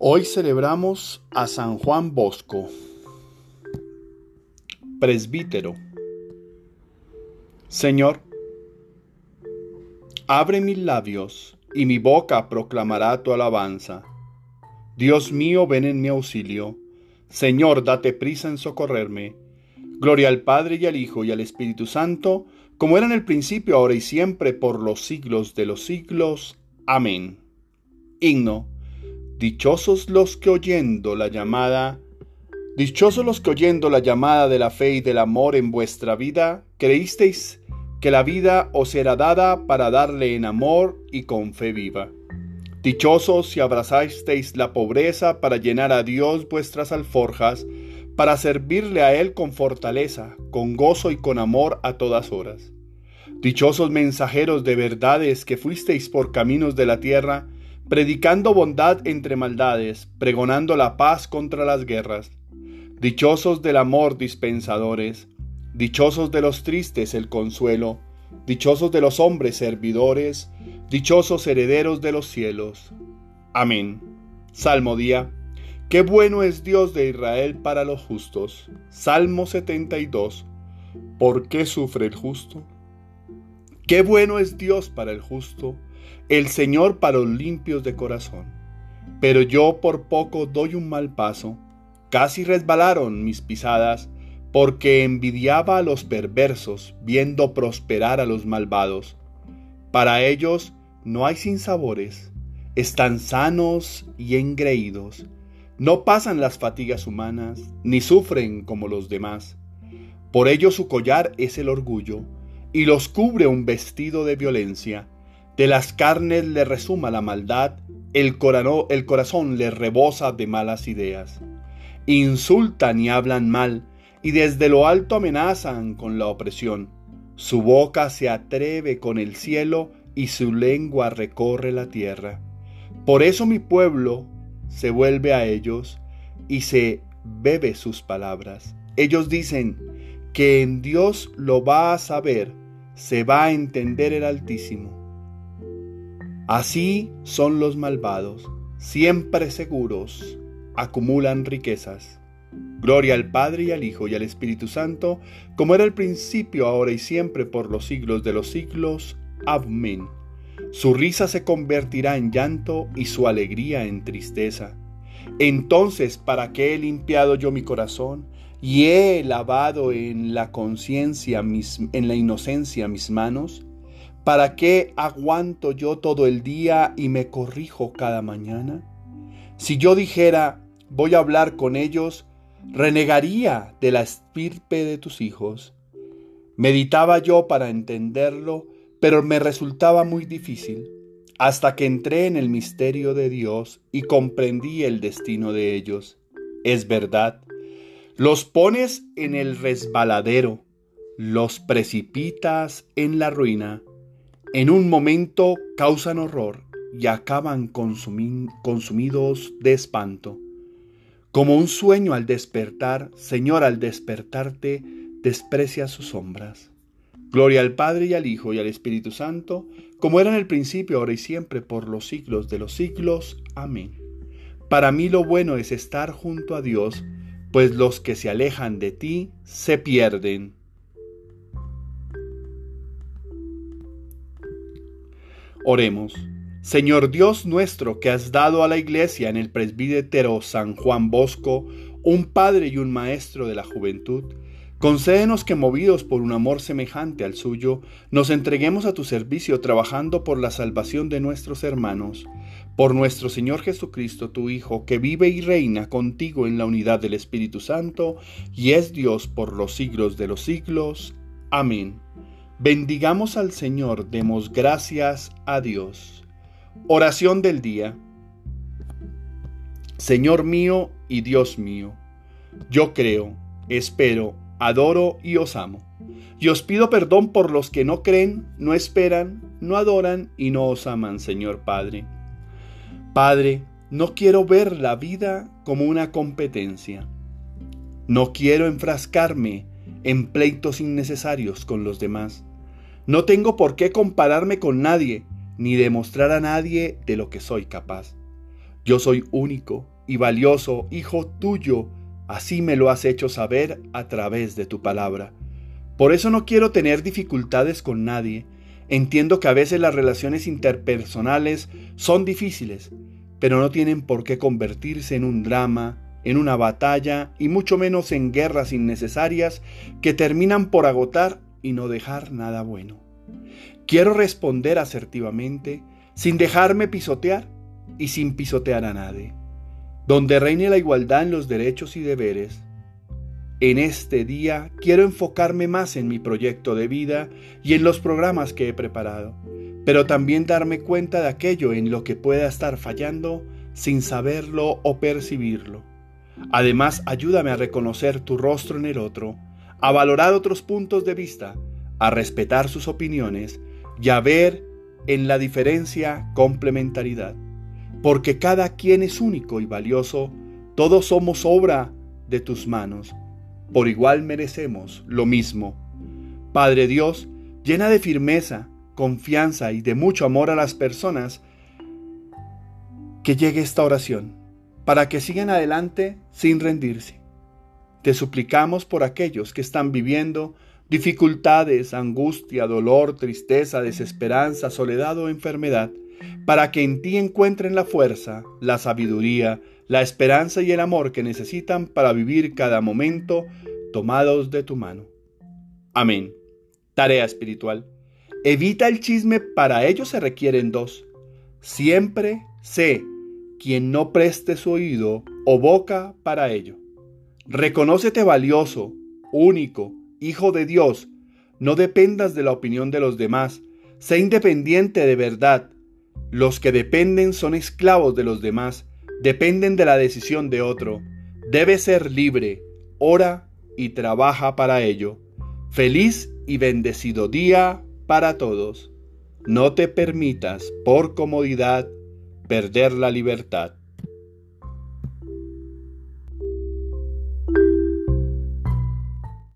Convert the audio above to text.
Hoy celebramos a San Juan Bosco, presbítero. Señor, abre mis labios y mi boca proclamará tu alabanza. Dios mío, ven en mi auxilio. Señor, date prisa en socorrerme. Gloria al Padre y al Hijo y al Espíritu Santo, como era en el principio, ahora y siempre, por los siglos de los siglos. Amén. Himno. Dichosos los que oyendo la llamada, dichosos los que oyendo la llamada de la fe y del amor en vuestra vida, creísteis que la vida os era dada para darle en amor y con fe viva. Dichosos si abrazasteis la pobreza para llenar a Dios vuestras alforjas, para servirle a Él con fortaleza, con gozo y con amor a todas horas. Dichosos mensajeros de verdades que fuisteis por caminos de la tierra, predicando bondad entre maldades, pregonando la paz contra las guerras. Dichosos del amor dispensadores, dichosos de los tristes el consuelo, dichosos de los hombres servidores, dichosos herederos de los cielos. Amén. Salmo día. Qué bueno es Dios de Israel para los justos. Salmo 72. ¿Por qué sufre el justo? Qué bueno es Dios para el justo, el Señor para los limpios de corazón. Pero yo por poco doy un mal paso, casi resbalaron mis pisadas, porque envidiaba a los perversos, viendo prosperar a los malvados. Para ellos no hay sinsabores, están sanos y engreídos no pasan las fatigas humanas, ni sufren como los demás. Por ello su collar es el orgullo, y los cubre un vestido de violencia. De las carnes le resuma la maldad, el, el corazón le rebosa de malas ideas. Insultan y hablan mal, y desde lo alto amenazan con la opresión. Su boca se atreve con el cielo, y su lengua recorre la tierra. Por eso mi pueblo se vuelve a ellos y se bebe sus palabras. Ellos dicen que en Dios lo va a saber, se va a entender el Altísimo. Así son los malvados, siempre seguros, acumulan riquezas. Gloria al Padre y al Hijo y al Espíritu Santo, como era el principio, ahora y siempre, por los siglos de los siglos. Amén. Su risa se convertirá en llanto y su alegría en tristeza. Entonces, ¿para qué he limpiado yo mi corazón y he lavado en la conciencia, en la inocencia mis manos? ¿Para qué aguanto yo todo el día y me corrijo cada mañana? Si yo dijera, voy a hablar con ellos, renegaría de la estirpe de tus hijos. Meditaba yo para entenderlo, pero me resultaba muy difícil, hasta que entré en el misterio de Dios y comprendí el destino de ellos. Es verdad, los pones en el resbaladero, los precipitas en la ruina, en un momento causan horror y acaban consumidos de espanto. Como un sueño al despertar, Señor, al despertarte, desprecia sus sombras. Gloria al Padre y al Hijo y al Espíritu Santo, como era en el principio, ahora y siempre, por los siglos de los siglos. Amén. Para mí lo bueno es estar junto a Dios, pues los que se alejan de ti se pierden. Oremos. Señor Dios nuestro, que has dado a la iglesia en el presbítero San Juan Bosco un padre y un maestro de la juventud, Concédenos que movidos por un amor semejante al suyo, nos entreguemos a tu servicio trabajando por la salvación de nuestros hermanos, por nuestro Señor Jesucristo, tu Hijo, que vive y reina contigo en la unidad del Espíritu Santo, y es Dios por los siglos de los siglos. Amén. Bendigamos al Señor, demos gracias a Dios. Oración del día. Señor mío y Dios mío, yo creo, espero, adoro y os amo. Y os pido perdón por los que no creen, no esperan, no adoran y no os aman, Señor Padre. Padre, no quiero ver la vida como una competencia. No quiero enfrascarme en pleitos innecesarios con los demás. No tengo por qué compararme con nadie, ni demostrar a nadie de lo que soy capaz. Yo soy único y valioso, hijo tuyo, así me lo has hecho saber a través de tu palabra. Por eso no quiero tener dificultades con nadie. Entiendo que a veces las relaciones interpersonales son difíciles, pero no tienen por qué convertirse en un drama, en una batalla y mucho menos en guerras innecesarias que terminan por agotar y no dejar nada bueno. Quiero responder asertivamente, sin dejarme pisotear y sin pisotear a nadie, donde reine la igualdad en los derechos y deberes. En este día quiero enfocarme más en mi proyecto de vida y en los programas que he preparado, pero también darme cuenta de aquello en lo que pueda estar fallando sin saberlo o percibirlo. Además, ayúdame a reconocer tu rostro en el otro, a valorar otros puntos de vista, a respetar sus opiniones y a ver en la diferencia complementariedad porque cada quien es único y valioso, todos somos obra de tus manos, por igual merecemos lo mismo. Padre Dios, llena de firmeza, confianza y de mucho amor a las personas, que llegue esta oración, para que sigan adelante sin rendirse. Te suplicamos por aquellos que están viviendo dificultades, angustia, dolor, tristeza, desesperanza, soledad o enfermedad, para que en ti encuentren la fuerza, la sabiduría, la esperanza y el amor que necesitan para vivir cada momento tomados de tu mano. Amén. Tarea espiritual. Evita el chisme, para ello se requieren dos. Siempre sé quien no preste su oído o boca para ello. Reconócete valioso, único, hijo de Dios. No dependas de la opinión de los demás. Sé independiente de verdad los que dependen son esclavos de los demás, dependen de la decisión de otro. Debe ser libre, ora y trabaja para ello. Feliz y bendecido día para todos. No te permitas, por comodidad, perder la libertad.